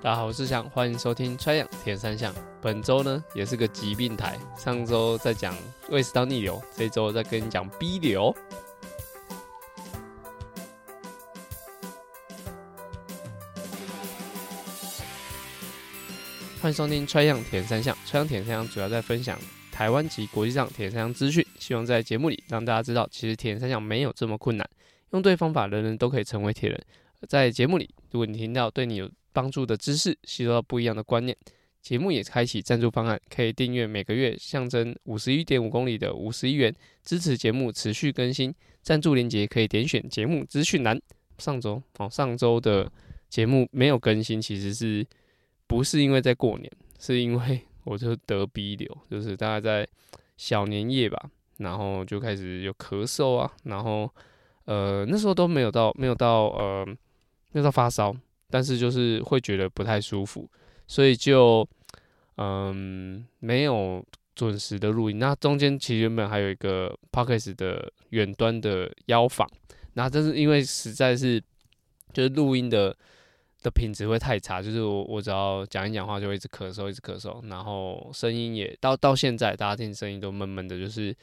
大家好，我是翔，欢迎收听《Try 样铁三项》。本周呢也是个疾病台，上周在讲胃食道逆流，这周再跟你讲 B 流。欢迎收听《Try 样铁三项》，《Try 样铁三项》主要在分享台湾及国际上铁三项资讯，希望在节目里让大家知道，其实铁三项没有这么困难，用对方法，人人都可以成为铁人。在节目里，如果你听到对你有帮助的知识，吸收到不一样的观念。节目也开启赞助方案，可以订阅每个月象征五十一点五公里的五十一元，支持节目持续更新。赞助链接可以点选节目资讯栏。上周哦，上周的节目没有更新，其实是不是因为在过年？是因为我就得鼻流，就是大概在小年夜吧，然后就开始有咳嗽啊，然后呃那时候都没有到没有到呃没有到发烧。但是就是会觉得不太舒服，所以就嗯没有准时的录音。那中间其实原本还有一个 Podcast 的远端的邀访，那这是因为实在是就是录音的的品质会太差，就是我我只要讲一讲话就会一直咳嗽，一直咳嗽，然后声音也到到现在大家听声音都闷闷的，就是。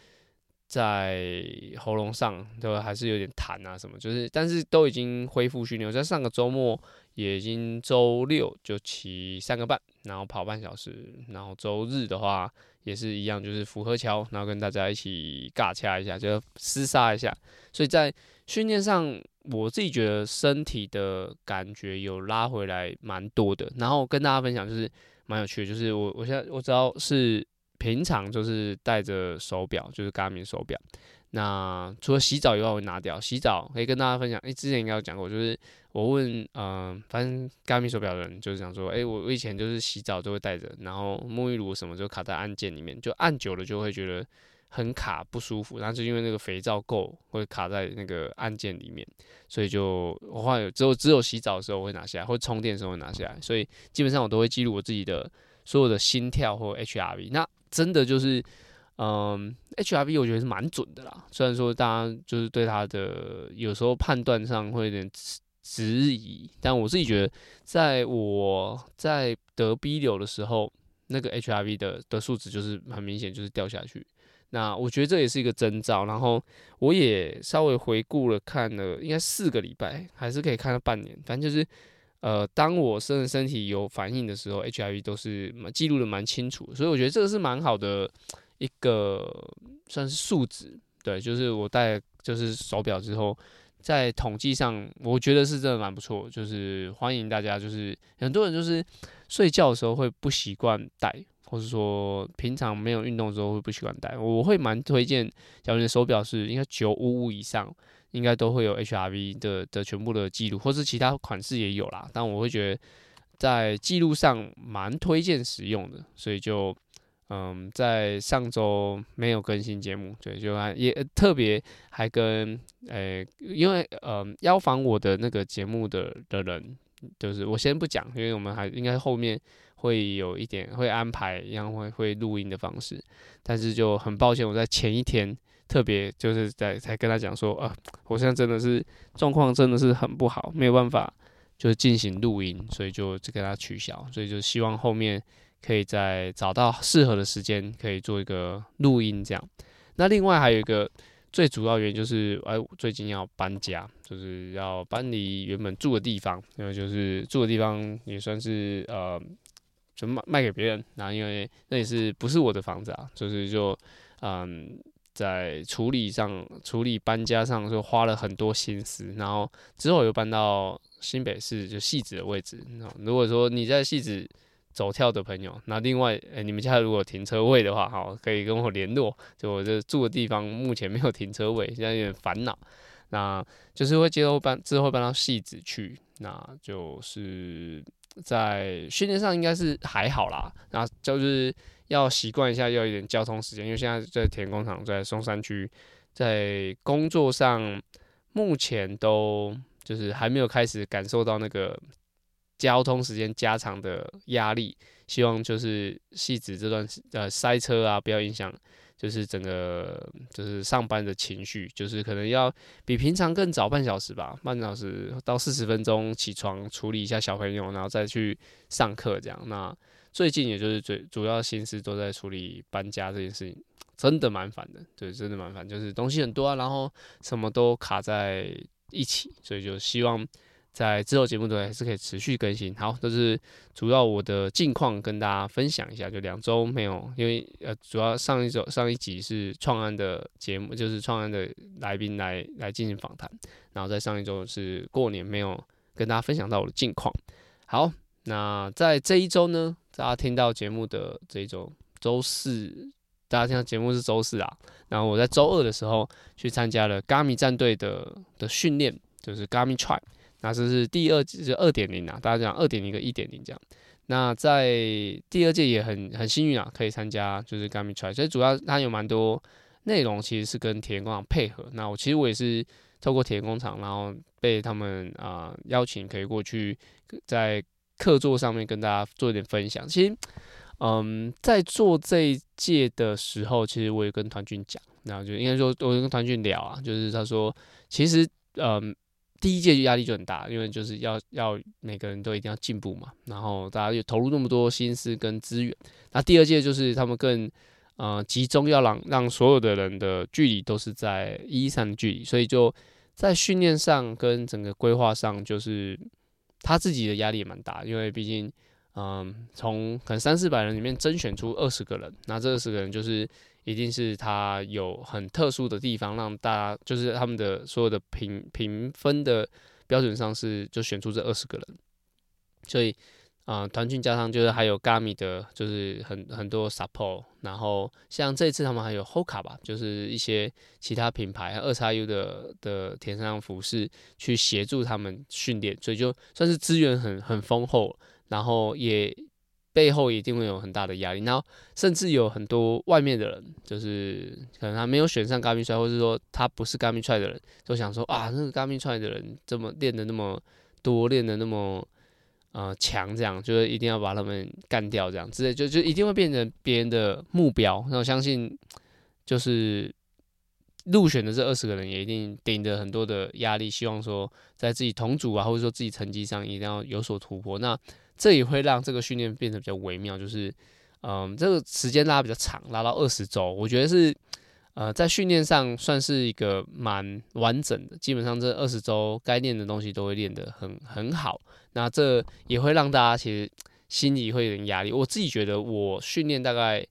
在喉咙上都还是有点痰啊什么，就是但是都已经恢复训练。我在上个周末也已经周六就骑三个半，然后跑半小时，然后周日的话也是一样，就是福和桥，然后跟大家一起尬掐一下，就厮杀一下。所以在训练上，我自己觉得身体的感觉有拉回来蛮多的。然后跟大家分享就是蛮有趣的，就是我我现在我知道是。平常就是戴着手表，就是 Garmin 手表。那除了洗澡以外，我会拿掉。洗澡可以跟大家分享，诶、欸，之前应该有讲过，就是我问，嗯、呃，反正 Garmin 手表的人就是讲说，诶、我我以前就是洗澡都会带着，然后沐浴乳什么就卡在按键里面，就按久了就会觉得很卡不舒服，然后就因为那个肥皂垢会卡在那个按键里面，所以就我后来有只有只有洗澡的时候我会拿下来，或充电的时候会拿下来，所以基本上我都会记录我自己的所有的心跳或 HRV。那真的就是，嗯，HRV 我觉得是蛮准的啦。虽然说大家就是对他的有时候判断上会有点质疑，但我自己觉得，在我在得 B 流的时候，那个 HRV 的的数值就是很明显就是掉下去。那我觉得这也是一个征兆。然后我也稍微回顾了看了，应该四个礼拜，还是可以看到半年。反正就是。呃，当我身身体有反应的时候，HRV 都是记录的蛮清楚，所以我觉得这个是蛮好的一个算是数值。对，就是我戴就是手表之后，在统计上，我觉得是真的蛮不错。就是欢迎大家，就是很多人就是睡觉的时候会不习惯戴，或是说平常没有运动的时候会不习惯戴。我会蛮推荐，假如你的手表是应该九五五以上。应该都会有 HRV 的的全部的记录，或是其他款式也有啦。但我会觉得在记录上蛮推荐使用的，所以就嗯，在上周没有更新节目，对，就还也特别还跟诶、因为嗯，邀访我的那个节目的的人，就是我先不讲，因为我们还应该后面会有一点会安排一样会会录音的方式，但是就很抱歉，我在前一天。特别就是在才跟他讲说，啊，我现在真的是状况真的是很不好，没有办法就是进行录音，所以就就给他取消，所以就希望后面可以再找到适合的时间，可以做一个录音这样。那另外还有一个最主要原因就是，哎，最近要搬家，就是要搬离原本住的地方，因为就是住的地方也算是呃，就卖卖给别人，然后因为那也是不是我的房子啊，就是就嗯。在处理上，处理搬家上就花了很多心思，然后之后又搬到新北市就戏子的位置。那如果说你在戏子走跳的朋友，那另外，欸，你们家如果停车位的话，好，可以跟我联络。就我这住的地方目前没有停车位，现在有点烦恼。那就是会接后搬之后搬到戏子去，那就是在训练上应该是还好啦。那就是。要习惯一下，要一点交通时间，因为现在在田工厂，在松山区，在工作上，目前都就是还没有开始感受到那个交通时间加长的压力。希望就是细致这段呃塞车啊，不要影响就是整个就是上班的情绪，就是可能要比平常更早半小时吧，半小时到四十分钟起床处理一下小朋友，然后再去上课这样。那最近也就是最主要心思都在处理搬家这件事情，真的蛮烦的，对，真的蛮烦，就是东西很多啊，然后什么都卡在一起，所以就希望。在之后节目都还是可以持续更新。好，这是主要我的近况跟大家分享一下。就两周没有，因为呃，主要上一周上一集是创安的节目，就是创安的来宾来来进行访谈。然后在上一周是过年没有跟大家分享到我的近况。好，那在这一周呢，大家听到节目的这一周周四，大家听到节目是周四啊。然后我在周二的时候去参加了 Gami 战队的的训练，就是 Gami Tribe。那这是第二季，就二点零啊，大家讲二点零跟一点零这样。那在第二届也很很幸运啊，可以参加就是 Gamma Tribe，所以主要它有蛮多内容其实是跟铁人工厂配合。那我其实我也是透过铁人工厂，然后被他们啊、邀请，可以过去在课座上面跟大家做一点分享。其实，嗯，在做这一届的时候，其实我也跟团俊讲，然后就应该说，我跟团俊聊啊，就是他说，其实，嗯。第一届就压力就很大，因为就是要要每个人都一定要进步嘛，然后大家就投入那么多心思跟资源。那第二届就是他们更呃集中，要让让所有的人的距离都是在一三的距离，所以就在训练上跟整个规划上，就是他自己的压力也蛮大，因为毕竟嗯从可能三四百人里面甄选出二十个人，那这二十个人就是。一定是他有很特殊的地方，让大家就是他们的所有的评评分的标准上是就选出这二十个人，所以啊，团训加上就是还有 Gami 的，就是很很多 support，然后像这次他们还有 Hoka 吧，就是一些其他品牌二叉 U 的的田上服饰去协助他们训练，所以就算是资源很很丰厚，然后也。背后一定会有很大的压力，然后甚至有很多外面的人，就是可能他没有选上 Garmin Tribe，或者说他不是 Garmin Tribe 的人，都想说啊，那个 Garmin Tribe 的人这么练的那么多，练的那么呃强，这样就是一定要把他们干掉，这样之类，就就一定会变成别人的目标。那我相信，就是入选的这二十个人也一定顶着很多的压力，希望说在自己同组啊，或者说自己成绩上一定要有所突破。那这也会让这个训练变得比较微妙，就是，嗯，这个时间拉比较长，拉到二十周，我觉得是，呃，在训练上算是一个蛮完整的，基本上这二十周该练的东西都会练得很很好。那这也会让大家其实心里会有点压力。我自己觉得我训练大概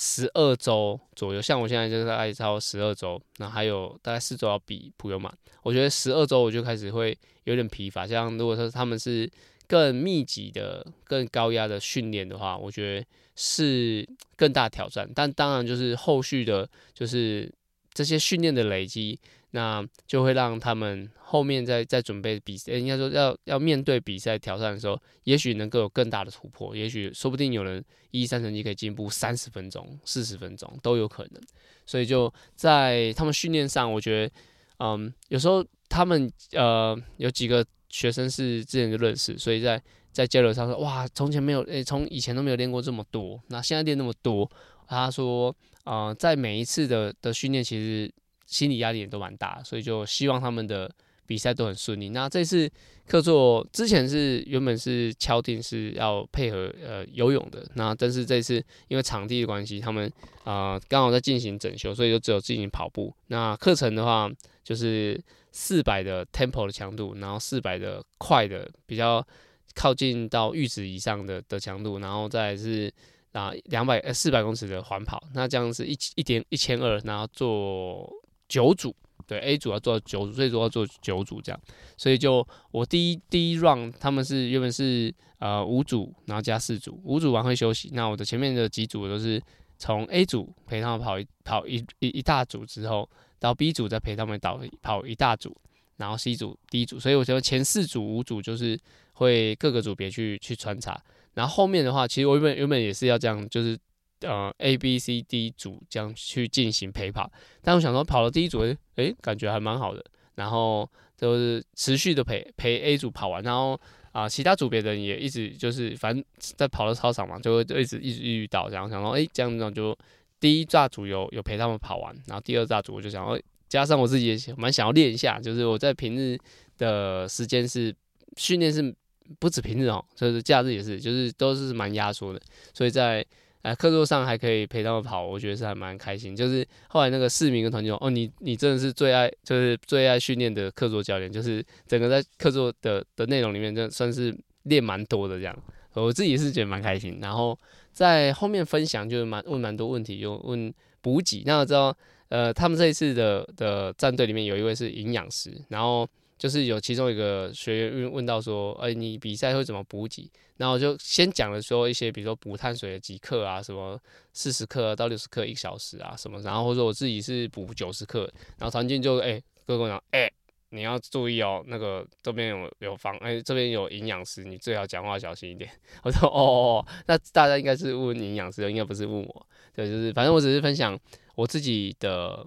十二周左右，像我现在就是艾超十二周，那还有大概四周要比普悠玛，我觉得十二周我就开始会有点疲乏。像如果说他们是更密集的、更高压的训练的话，我觉得是更大挑战。但当然，就是后续的，就是这些训练的累积，那就会让他们后面在在准备比赛，应该说要要面对比赛挑战的时候，也许能够有更大的突破。也许说不定有人一三成绩可以进步三十分钟、四十分钟都有可能。所以就在他们训练上，我觉得，嗯，有时候他们呃有几个。学生是之前就认识，所以在在交流上说，哇，从前没有，诶、从以前都没有练过这么多，那现在练那么多。他说，呃，在每一次的的训练，其实心理压力也都蛮大，所以就希望他们的比赛都很顺利。那这次课座之前是原本是敲定是要配合呃游泳的，那但是这次因为场地的关系，他们啊刚好在进行整修，所以就只有进行跑步。那课程的话就是。四百的 tempo 的强度，然后四百的快的比较靠近到阈值以上的的强度，然后再是啊两百呃四百公尺的环跑，那这样是一一点一千二，然后做九组，对 A 组要做九组，最多要做九组这样，所以就我第一第一 round 他们是原本是呃五组，然后加四组，五组完会休息，那我的前面的几组都是从 A 组陪他们跑一跑一一一大组之后。到 B 组再陪他们倒跑一大组，然后 C 组、D 组，所以我觉得前四组、五组就是会各个组别去去穿插，然后后面的话，其实我原本原本也是要这样，就是呃 A、B、C、D 组这样去进行陪跑，但我想说跑了第一组，哎、欸，感觉还蛮好的，然后就是持续的陪陪 A 组跑完，然后啊、其他组别的人也一直就是反正在跑的操场嘛，就会就一直一直遇到，然后想说哎、欸、这样这样就。第一大组有有陪他们跑完，然后第二大组我就想要加上我自己也蛮想要练一下，就是我在平日的时间是训练是不止平日哦，就是假日也是，就是都是蛮压缩的，所以在。哎，课桌上还可以陪他们跑，我觉得是还蛮开心。就是后来那个市民跟团员哦，你你真的是最爱，就是最爱训练的课桌教练，就是整个在课桌的的内容里面，就算是练蛮多的这样。我自己是觉得蛮开心。然后在后面分享就是蛮问蛮多问题，就问补给。那我知道，呃，他们这一次的的战队里面有一位是营养师，然后。就是有其中一个学员问到说，哎、你比赛会怎么补给？然后就先讲了说一些，比如说补碳水的几克啊，什么四十克到六十克一小时啊，什么，然后或者我自己是补九十克，然后团建就哎，哥跟我讲，哎、你要注意哦，那个这边有有防，哎、这边有营养师，你最好讲话小心一点。我说哦，那大家应该是问营养师，应该不是问我，对，就是反正我只是分享我自己的。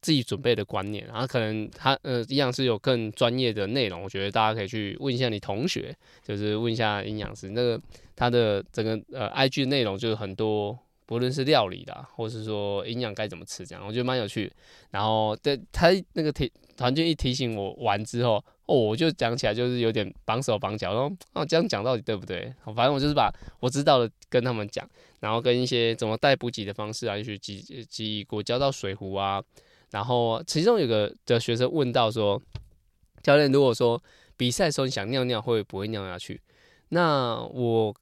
自己准备的观念，然后可能他呃营养师有更专业的内容，我觉得大家可以去问一下你同学，就是问一下营养师那个他的整个呃 IG 内容就是很多，不论是料理的，或是说营养该怎么吃这样，我觉得蛮有趣。然后对他那个提团建一提醒我完之后，哦，我就讲起来就是有点绑手绑脚，然后哦这样讲到底对不对？反正我就是把我知道的跟他们讲，然后跟一些怎么带补给的方式啊，去挤挤果胶到水壶啊。然后其中有个的学生问到说：“教练，如果说比赛的时候你想尿尿，会不会尿下去？”那我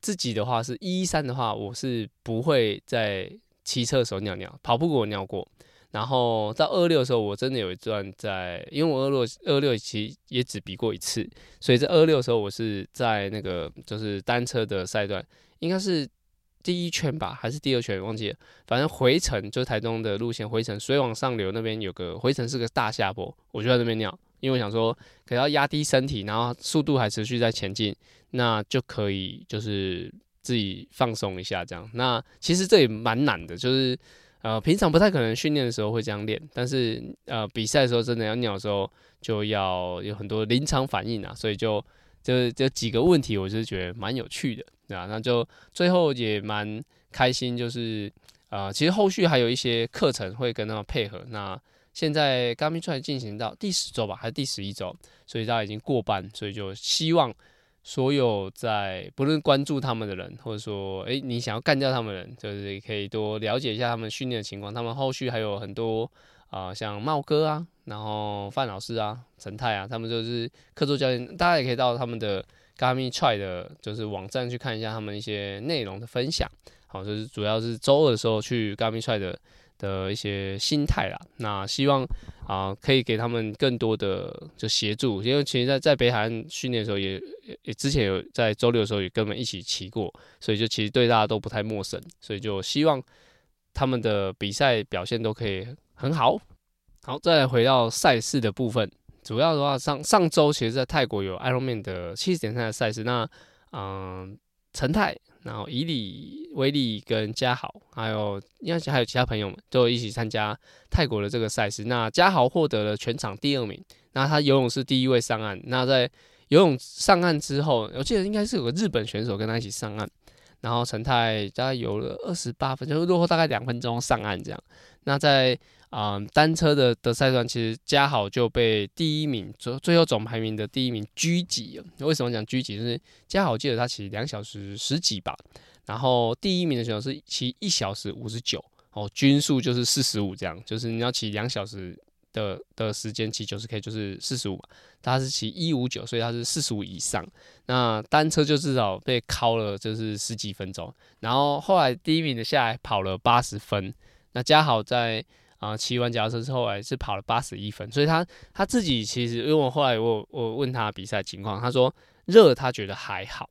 自己的话是一三的话，我是不会在骑车的时候尿尿，跑步给我尿过。然后到二六的时候，我真的有一段在，因为我二六二六其实也只比过一次，所以在二六的时候，我是在那个就是单车的赛段，应该是。第一圈吧，还是第二圈，忘记了。反正回程就是台东的路线，回程水往上流那边有个回程是个大下坡，我就在那边尿，因为我想说可要压低身体，然后速度还持续在前进，那就可以就是自己放松一下这样。那其实这也蛮难的，就是呃平常不太可能训练的时候会这样练，但是呃比赛的时候真的要尿的时候就要有很多临场反应啊，所以就就就几个问题，我就是觉得蛮有趣的。对啊，那就最后也蛮开心，就是呃，其实后续还有一些课程会跟他们配合。那现在 Garmin Track 进行到第十周吧，还是第十一周，所以大家已经过半，所以就希望所有在不论关注他们的人，或者说诶你想要干掉他们的人，就是可以多了解一下他们训练的情况。他们后续还有很多啊、像茂哥啊，然后范老师啊，陈泰啊，他们就是课桌教练，大家也可以到他们的。Gami Try 的就是网站去看一下他们一些内容的分享，好，就是主要是周二的时候去 Gami Try 的的一些心态啦。那希望啊可以给他们更多的就协助，因为其实在在北海岸训练的时候也也之前有在周六的时候也跟我们一起骑过，所以就其实对大家都不太陌生，所以就希望他们的比赛表现都可以很好。好，再来回到赛事的部分。主要的话，上上周其实，在泰国有 Ironman 的七十点三的赛事。那，嗯，陈泰，然后以里、威利跟嘉豪，还有应该还有其他朋友们，都一起参加泰国的这个赛事。那嘉豪获得了全场第二名，那他游泳是第一位上岸。那在游泳上岸之后，我记得应该是有个日本选手跟他一起上岸。然后陈泰大概游了二十八分，就落后大概两分钟上岸这样。那在啊、单车的的赛段，其实嘉豪就被第一名，最最后总排名的第一名狙击了。为什么讲狙击？就是嘉豪记得他骑两小时十几吧，然后第一名的选手是骑一小时五十九，哦，均速就是四十五这样，就是你要骑两小时的的时间骑九十 K 就是四十五，他是骑一五九，所以他是四十五以上。那单车就至少被敲了就是十几分钟，然后后来第一名的下来跑了八十分，那嘉豪在。啊，骑完脚踏车之后，来是跑了八十一分，所以他他自己其实，因为我后来我我问他比赛情况，他说热他觉得还好，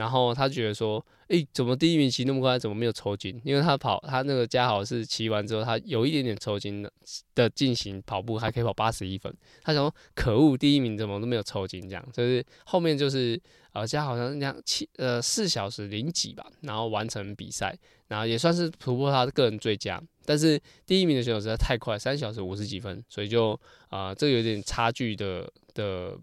然后他觉得说，诶、怎么第一名骑那么快，怎么没有抽筋？因为他跑他那个嘉豪是骑完之后，他有一点点抽筋的的进行跑步，还可以跑八十一分。他想说，可恶，第一名怎么都没有抽筋？这样就是后面就是呃嘉豪好像两七呃四小时零几吧，然后完成比赛，然后也算是突破他的个人最佳。但是第一名的选手实在太快，三小时五十几分，所以就啊、这个有点差距的的，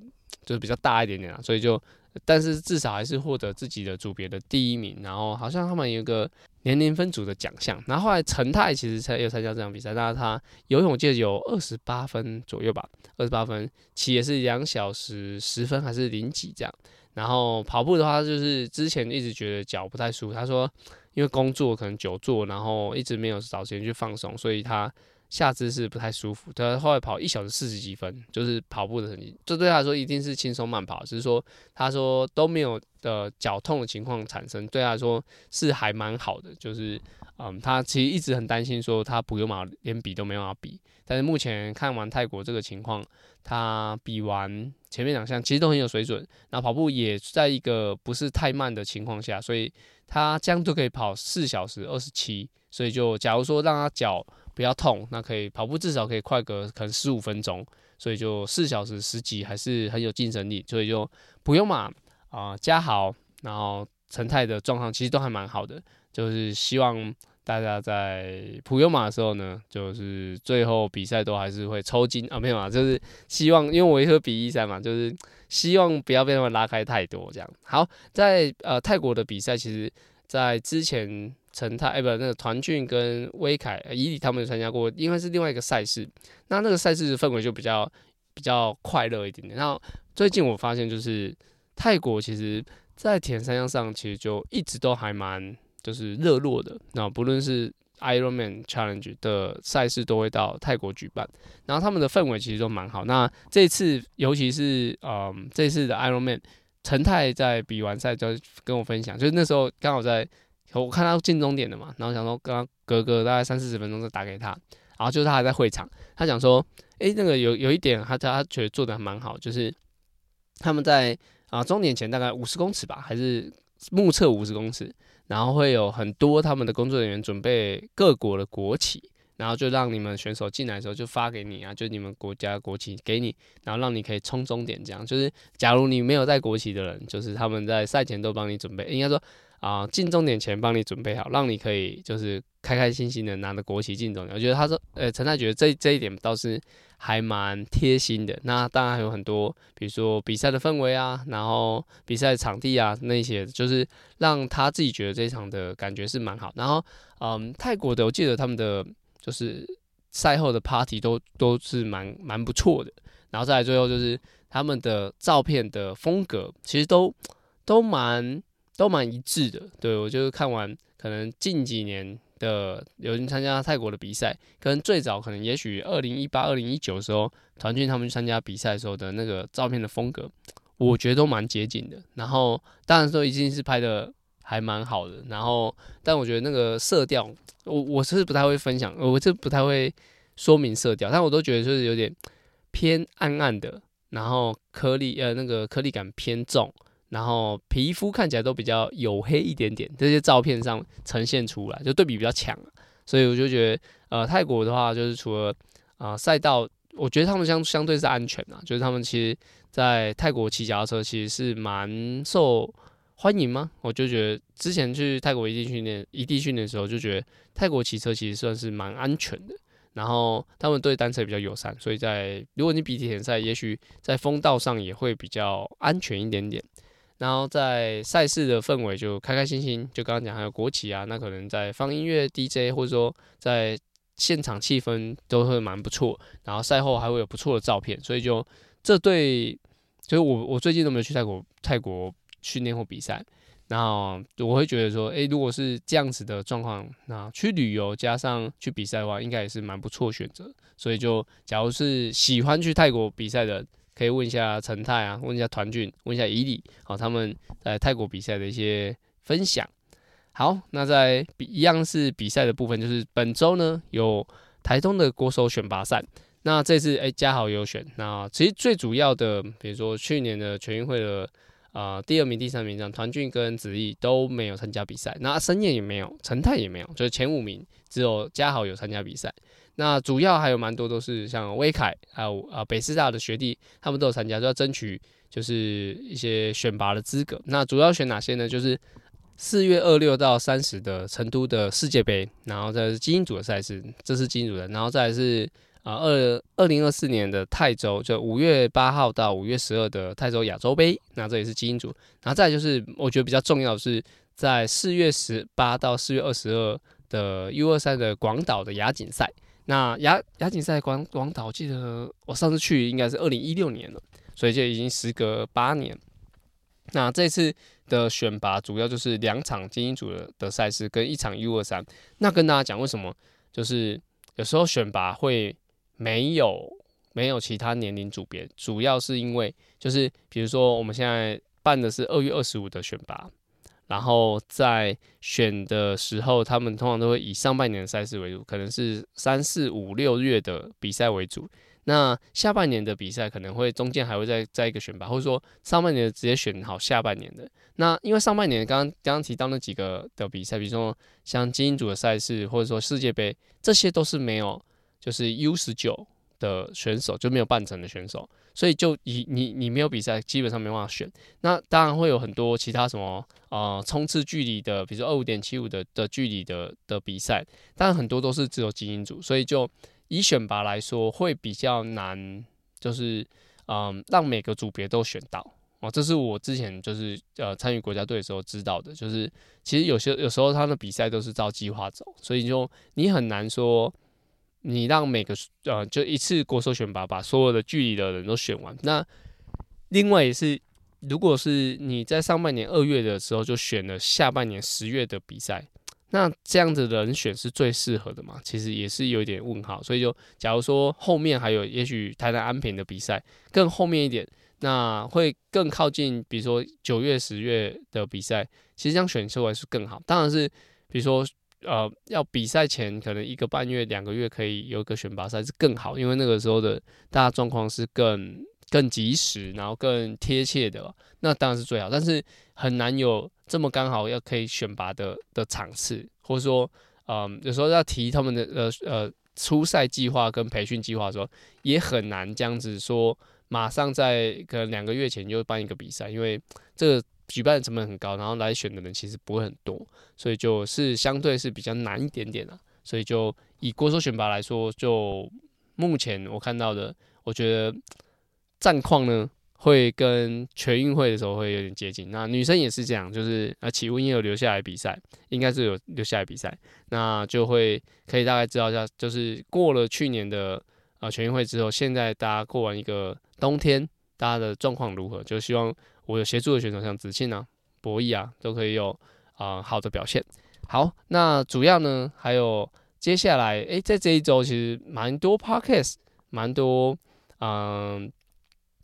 就是比较大一点点啊，所以就，但是至少还是获得自己的组别的第一名。然后好像他们有一个年龄分组的奖项。然后后来陈泰其实才有参加这场比赛，那他游泳界有二十八分左右吧，二十八分，骑也是两小时十分还是零几这样。然后跑步的话，就是之前一直觉得脚不太舒服，他说因为工作可能久坐，然后一直没有找时间去放松，所以他。下肢是不太舒服，他后来跑一小时四十几分，就是跑步的成绩，这对他来说一定是轻松慢跑。只是说，他说都没有的脚痛的情况产生，对他来说是还蛮好的。就是，嗯，他其实一直很担心说他普悠玛连比都没有办法比，但是目前看完泰国这个情况，他比完前面两项其实都很有水准，那跑步也在一个不是太慢的情况下，所以他这样都可以跑四小时二十七。所以就假如说让他脚不要痛，那可以跑步至少可以快个可能十五分钟，所以就四小时十几还是很有竞争力。所以就普悠马啊，嘉豪，然后陈泰的状况其实都还蛮好的。就是希望大家在普悠马的时候呢，就是最后比赛都还是会抽筋啊，没有啊，就是希望，因为我也会比一赛嘛，就是希望不要被他们拉开太多这样。好，在呃泰国的比赛，其实在之前。陈泰哎，不，那个团俊跟威凯、伊里他们有参加过，因为是另外一个赛事。那那个赛事的氛围就比较比较快乐一点点。然后最近我发现，就是泰国其实，在铁人三项上，其实就一直都还蛮就是热络的。那不论是 Ironman Challenge 的赛事，都会到泰国举办。然后他们的氛围其实都蛮好。那这次，尤其是嗯，这次的 Ironman，陈泰在比完赛就跟我分享，就是那时候刚好在。我看他进终点了嘛，然后想说，刚刚隔个大概三四十分钟再打给他，然后就是他还在会场，他讲说，诶，那个有有一点他他觉得做的还蛮好，就是他们在啊终点前大概五十公尺吧，还是目测五十公尺，然后会有很多他们的工作人员准备各国的国旗，然后就让你们选手进来的时候就发给你啊，就你们国家国旗给你，然后让你可以冲终点，这样就是假如你没有带国旗的人，就是他们在赛前都帮你准备，应该说。啊，进终点前帮你准备好，让你可以就是开开心心的拿着国旗进终点。我觉得他说，呃，陈太觉得这这一点倒是还蛮贴心的。那当然还有很多，比如说比赛的氛围啊，然后比赛场地啊那些，就是让他自己觉得这一场的感觉是蛮好。然后，嗯，泰国的我记得他们的就是赛后的 party 都都是蛮蛮不错的。然后再来最后就是他们的照片的风格，其实都都蛮。都蛮一致的，对，我就是看完，可能近几年的有人参加泰国的比赛，跟最早可能也许二零一八、二零一九时候，团俊他们去参加比赛的时候的那个照片的风格，我觉得都蛮接近的。然后当然说一定是拍的还蛮好的，然后但我觉得那个色调，我我是不太会分享，我是不太会说明色调，但我都觉得就是有点偏暗暗的，然后颗粒呃那个颗粒感偏重。然后皮肤看起来都比较黝黑一点点，这些照片上呈现出来就对比比较强，所以我就觉得，呃，泰国的话就是除了啊、呃、赛道，我觉得他们相相对是安全啊，就是他们其实，在泰国骑脚踏车其实是蛮受欢迎吗？我就觉得之前去泰国异地训练，异地训练的时候就觉得泰国骑车其实算是蛮安全的，然后他们对单车比较友善，所以在如果你比铁人赛，也许在风道上也会比较安全一点点。然后在赛事的氛围就开开心心，就刚刚讲还有国旗啊，那可能在放音乐 DJ 或者说在现场气氛都会蛮不错。然后赛后还会有不错的照片，所以就这对，就是我我最近都没有去泰国泰国训练或比赛，那我会觉得说，诶，如果是这样子的状况，那去旅游加上去比赛的话，应该也是蛮不错选择。所以就假如是喜欢去泰国比赛的。可以问一下陈泰啊，问一下团俊，问一下伊利，好，他们在泰国比赛的一些分享。好，那在比一样是比赛的部分，就是本周呢有台东的国手选拔赛。那这次哎，嘉豪有选。那其实最主要的，比如说去年的全运会的、呃、第二名、第三名这样，团俊跟子毅都没有参加比赛。那申燕也没有，陈泰也没有，就是前五名只有嘉豪有参加比赛。那主要还有蛮多都是像威凯，还有啊北师大的学弟，他们都有参加，就要争取就是一些选拔的资格。那主要选哪些呢？就是四月二六到三十的成都的世界杯，然后再是精英组的赛事，这是精英组的，然后再是啊二二零二四年的泰州，就五月八号到五月十二的泰州亚洲杯，那这也是精英组。然后再就是我觉得比较重要的是在四月十八到四月二十二的 U 二三的广岛的亚锦赛。那亚亚锦赛广广岛，记得我上次去应该是二零一六年了，所以就已经时隔八年。那这次的选拔主要就是两场精英组的的赛事跟一场 U 二三。那跟大家讲为什么，就是有时候选拔会没有没有其他年龄组别，主要是因为就是比如说我们现在办的是二月二十五的选拔。然后在选的时候，他们通常都会以上半年的赛事为主，可能是三四五六月的比赛为主。那下半年的比赛可能会中间还会再再一个选拔，或者说上半年直接选好下半年的。那因为上半年刚刚刚刚提到那几个的比赛，比如说像精英组的赛事，或者说世界杯，这些都是没有就是 U 十九的选手，就没有半程的选手。所以就以你你没有比赛，基本上没办法选。那当然会有很多其他什么呃冲刺距离的，比如说二五点七五的的距离的的比赛，但很多都是只有精英组，所以就以选拔来说会比较难，就是嗯让每个组别都选到哦。这是我之前就是呃参与国家队的时候知道的，就是其实有些有时候他的比赛都是照计划走，所以就你很难说。你让每个呃，就一次国手选拔把所有的距离的人都选完。那另外也是，如果是你在上半年二月的时候就选了下半年十月的比赛，那这样子的人选是最适合的嘛？其实也是有点问号。所以就假如说后面还有也许台南安平的比赛更后面一点，那会更靠近，比如说九月十月的比赛，其实这样选出来是更好。当然是比如说。呃，要比赛前可能一个半月、两个月可以有一个选拔赛是更好，因为那个时候的大家状况是更更及时，然后更贴切的，那当然是最好。但是很难有这么刚好要可以选拔的的场次，或者说，嗯、有时候要提他们的呃呃初赛计划跟培训计划的时候，也很难这样子说，马上在可能两个月前就办一个比赛，因为这个。举办的成本很高，然后来选的人其实不会很多，所以就是相对是比较难一点点的。所以就以国手选拔来说，就目前我看到的，我觉得战况呢会跟全运会的时候会有点接近。那女生也是这样，就是啊，启文也有留下来比赛，应该是有留下来比赛，那就会可以大概知道一下，就是过了去年的啊全运会之后，现在大家过完一个冬天，大家的状况如何？就希望。我有协助的选手，像子庆啊、博弈啊，都可以有啊、好的表现。好，那主要呢，还有接下来，诶、在这一周其实蛮多 podcast，蛮多嗯、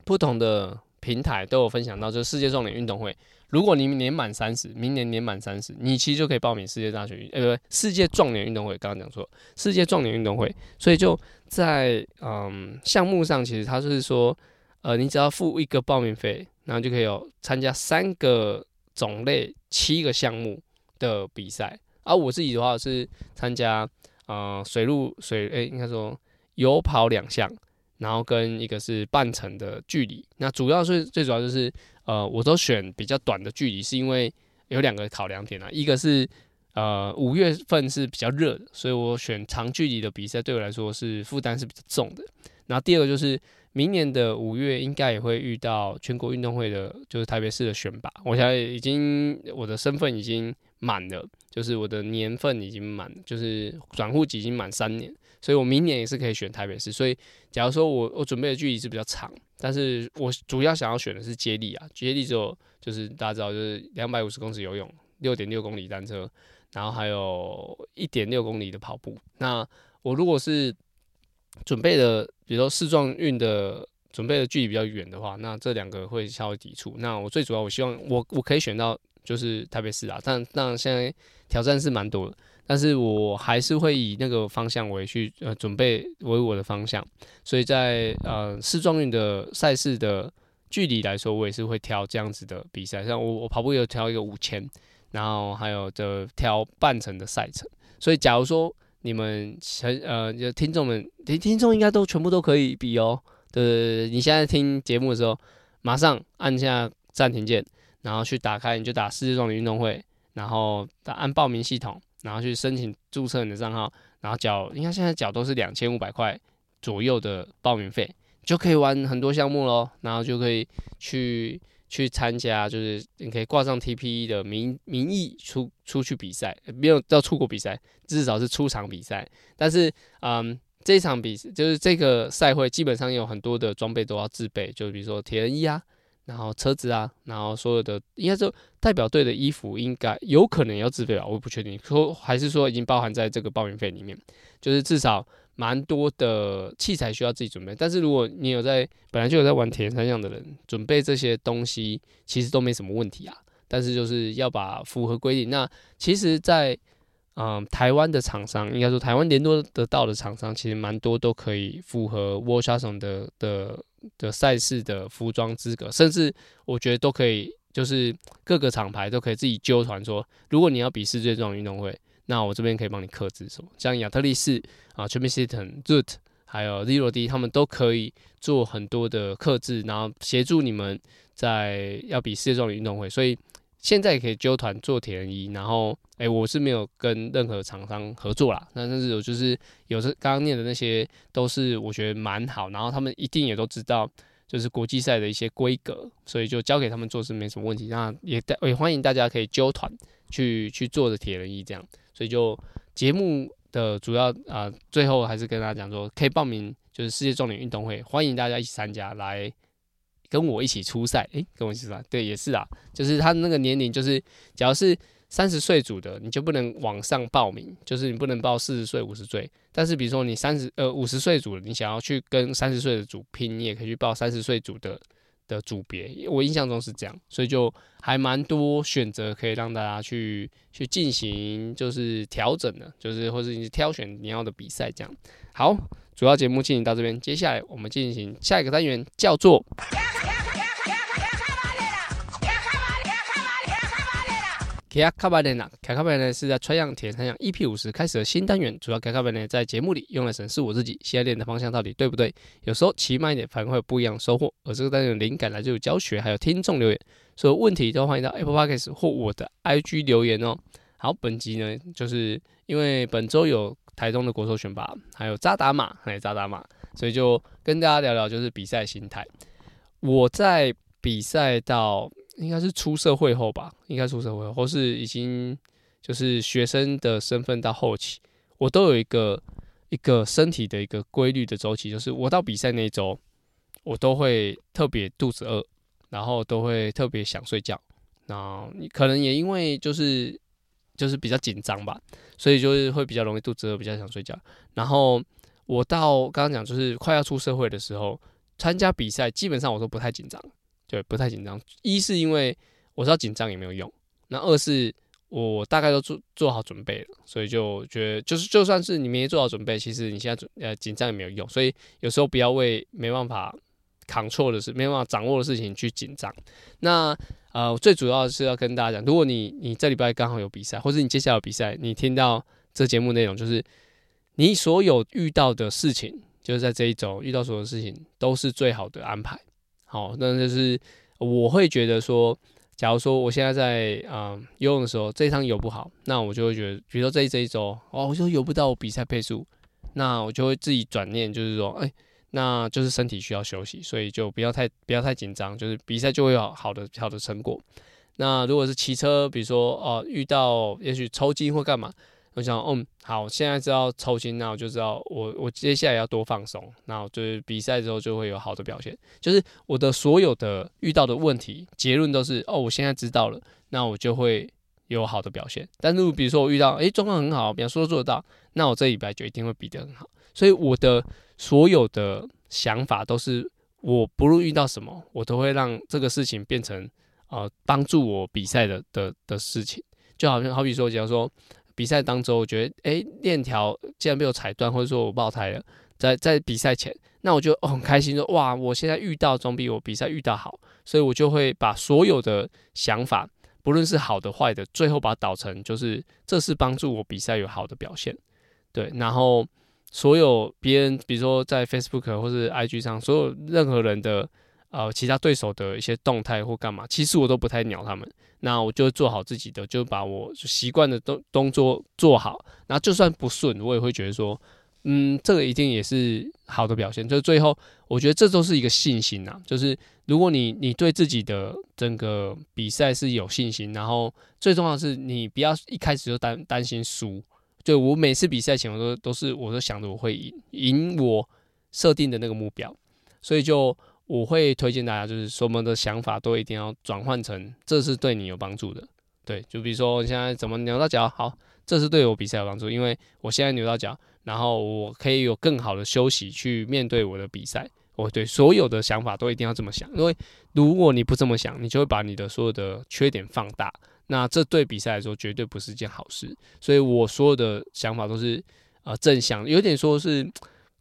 不同的平台都有分享到，就是世界壮年运动会。如果你年满三十，明年年满三十，你其实就可以报名世界大学运，呃，不对，世界壮年运动会。刚刚讲错，世界壮年运动会。所以就在嗯项目上，其实它就是说，呃，你只要付一个报名费。然后就可以有参加三个种类、七个项目的比赛。而、我自己的话是参加呃水陆水，诶，应该说有跑两项，然后跟一个是半程的距离。那主要是最主要就是呃，我都选比较短的距离，是因为有两个考量点啊。一个是呃五月份是比较热的，所以我选长距离的比赛对我来说是负担是比较重的。然后第二个就是。明年的五月应该也会遇到全国运动会的，就是台北市的选拔。我现在已经我的身份已经满了，就是我的年份已经满，就是转户籍已经满三年，所以我明年也是可以选台北市。所以假如说我我准备的距离是比较长，但是我主要想要选的是接力啊，接力之后就是大家知道就是两百五十公尺游泳，六点六公里单车，然后还有一点六公里的跑步。那我如果是准备的，比如说世壮运的准备的距离比较远的话，那这两个会稍微抵触。那我最主要，我希望我我可以选到就是台北市啊，但但现在挑战是蛮多的，但是我还是会以那个方向为去呃准备为我的方向。所以在呃世壮运的赛事的距离来说，我也是会挑这样子的比赛。像我我跑步有挑一个五千，然后还有的挑半程的赛程。所以假如说。你们很呃，就听众们，听听众应该都全部都可以比哦。对，你现在听节目的时候，马上按下暂停键，然后去打开，你就打世界壮年运动会，然后打按报名系统，然后去申请注册你的账号，然后缴，应该现在缴都是两千五百块左右的报名费，就可以玩很多项目喽。然后就可以去去参加，就是你可以挂上 TPE 的名名义出出去比赛，没有到出国比赛，至少是出场比赛。但是，嗯，这场比赛就是这个赛会，基本上有很多的装备都要自备，就比如说铁人衣啊，然后车子啊，然后所有的应该说代表队的衣服，应该有可能要自备吧，我不确定，说还是说已经包含在这个报名费里面，就是至少。蛮多的器材需要自己准备，但是如果你有在本来就有在玩铁人三项的人，准备这些东西其实都没什么问题啊。但是就是要把符合规定。那其实在，嗯台湾的厂商，应该说台湾联络得到的厂商，其实蛮多都可以符合 World Triathlon 的的的赛事的服装资格，甚至我觉得都可以，就是各个厂牌都可以自己揪团说，如果你要比世界这种运动会。那我这边可以帮你克制什么？像亚特力士啊、Champion System、Zoot，还有 Zero D，他们都可以做很多的克制，然后协助你们在要比世界这种运动会。所以现在可以揪团做铁人衣。然后，哎、我是没有跟任何厂商合作啦。那但是我就是有时刚刚念的那些都是我觉得蛮好，然后他们一定也都知道，就是国际赛的一些规格，所以就交给他们做是没什么问题。那也也欢迎大家可以揪团去去做的铁人衣这样。所以就节目的主要啊、最后还是跟大家讲说，可以报名就是世界重点运动会，欢迎大家一起参加，来跟我一起出赛。诶、跟我一起出赛，对，也是啊，就是他那个年龄，就是只要是三十岁组的，你就不能往上报名，就是你不能报四十岁、五十岁。但是比如说你三十呃五十岁组的，你想要去跟三十岁的组拼，你也可以去报三十岁组的。的组别，我印象中是这样，所以就还蛮多选择可以让大家去去进行，就是调整的，就是或者你挑选你要的比赛这样。好，主要节目进行到这边，接下来我们进行下一个单元，叫做。卡卡巴雷纳，卡卡巴雷是在穿样铁三项 EP 五十开始的新单元。主要卡卡巴雷在节目里用来审视我自己现在练的方向到底对不对。有时候骑慢一点反而会有不一样的收获。而这个单元的灵感来自于教学，还有听众留言，所有问题都欢迎到 Apple Podcast 或我的 IG 留言哦。好，本集呢，就是因为本周有台东的国手选拔，还有渣打马，还有扎达马，所以就跟大家聊聊就是比赛心态。我在比赛到。应该是出社会后吧，应该出社会后，或是已经就是学生的身份到后期，我都有一个一个身体的一个规律的周期，就是我到比赛那一周，我都会特别肚子饿，然后都会特别想睡觉，然后可能也因为就是就是比较紧张吧，所以就是会比较容易肚子饿，比较想睡觉。然后我到刚刚讲就是快要出社会的时候，参加比赛基本上我都不太紧张。对，不太紧张。一是因为我知道紧张也没有用，那二是我大概都做做好准备了，所以就觉得就是就算是你没做好准备，其实你现在准呃紧张也没有用。所以有时候不要为没办法扛错的事、没办法掌握的事情去紧张。那呃最主要的是要跟大家讲，如果你你这礼拜刚好有比赛，或者你接下来有比赛，你听到这节目内容，就是你所有遇到的事情，就是在这一周遇到所有事情，都是最好的安排。好，那就是我会觉得说，假如说我现在在啊、游泳的时候，这一趟游不好，那我就会觉得，比如说这一这一周，哦，我就游不到我比赛配速，那我就会自己转念，就是说，哎、那就是身体需要休息，所以就不要太不要太紧张，就是比赛就会有好的好的成果。那如果是骑车，比如说哦、遇到也许抽筋或干嘛。我想，嗯，好，现在知道抽筋，那我就知道我我接下来要多放松，那我就是比赛之后就会有好的表现。就是我的所有的遇到的问题结论都是，哦，我现在知道了，那我就会有好的表现。但是比如说我遇到，诶，状况很好，比方说做得到，那我这礼拜就一定会比得很好。所以我的所有的想法都是，我不论遇到什么，我都会让这个事情变成呃帮助我比赛的的的事情。就好像好比说，假如说。比赛当中，我觉得，诶，链条竟然被我踩断，或者说我爆胎了，在在比赛前，那我就很开心，说哇，我现在遇到总比我比赛遇到好，所以我就会把所有的想法，不论是好的坏的，最后把它导成就是这是帮助我比赛有好的表现，对，然后所有别人，比如说在 Facebook 或是 IG 上，所有任何人的。呃，其他对手的一些动态或干嘛，其实我都不太鸟他们。那我就做好自己的，就把我习惯的动动作做好。那就算不顺，我也会觉得说嗯，这个一定也是好的表现。就最后，我觉得这都是一个信心呐。就是如果你你对自己的整个比赛是有信心，然后最重要的是你不要一开始就担担心输。就我每次比赛前，我都都是我都想着我会赢，赢我设定的那个目标。所以就我会推荐大家，就是什么的想法都一定要转换成这是对你有帮助的。对，就比如说你现在怎么扭到脚，好，这是对我比赛有帮助，因为我现在扭到脚。然后我可以有更好的休息去面对我的比赛。我对所有的想法都一定要这么想，因为如果你不这么想，你就会把你的所有的缺点放大。那这对比赛来说绝对不是一件好事。所以我所有的想法都是呃正向，有点说是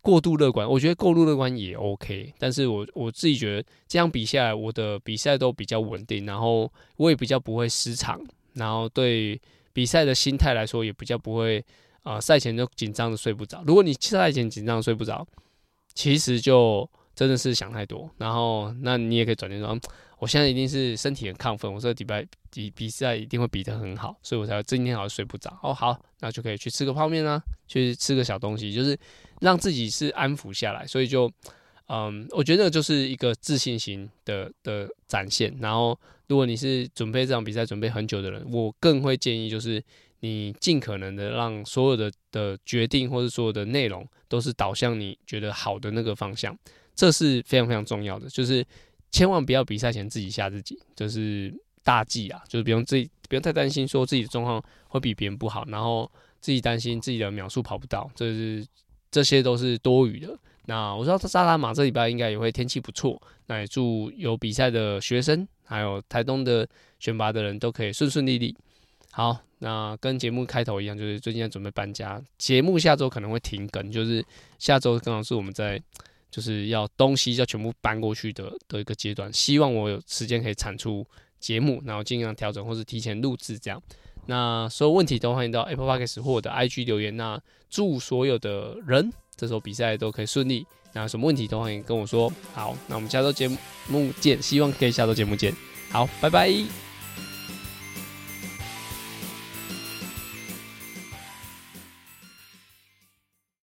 过度乐观。我觉得过度乐观也 OK，但是我我自己觉得这样比下来，我的比赛都比较稳定，然后我也比较不会失常，然后对比赛的心态来说也比较不会。啊，赛前就紧张的睡不着。如果你赛前紧张睡不着，其实就真的是想太多。然后，那你也可以转念说，我现在一定是身体很亢奋，我这个礼拜比比赛一定会比得很好，所以我才今天好像睡不着。哦，好，那就可以去吃个泡面啊，去吃个小东西，就是让自己是安抚下来。所以就，嗯，我觉得就是一个自信心的的展现。然后，如果你是准备这场比赛准备很久的人，我更会建议就是。你尽可能的让所有的的决定或者所有的内容都是导向你觉得好的那个方向，这是非常非常重要的。就是千万不要比赛前自己吓自己，就是大忌啊！就是不用自己不用太担心说自己的状况会比别人不好，然后自己担心自己的秒数跑不到，这是这些都是多余的。那我知道沙拉马这礼拜应该也会天气不错，那也祝有比赛的学生还有台东的选拔的人都可以顺顺利利。好。那跟节目开头一样，就是最近在准备搬家，节目下周可能会停更，就是下周刚好是我们在就是要东西要全部搬过去的的一个阶段，希望我有时间可以产出节目，然后尽量调整或是提前录制这样。那所有问题都欢迎到 Apple Podcast 或者 IG 留言。那祝所有的人这时候比赛都可以顺利。那有什么问题都欢迎跟我说。好，那我们下周节目见，希望可以下周节目见。好，拜拜。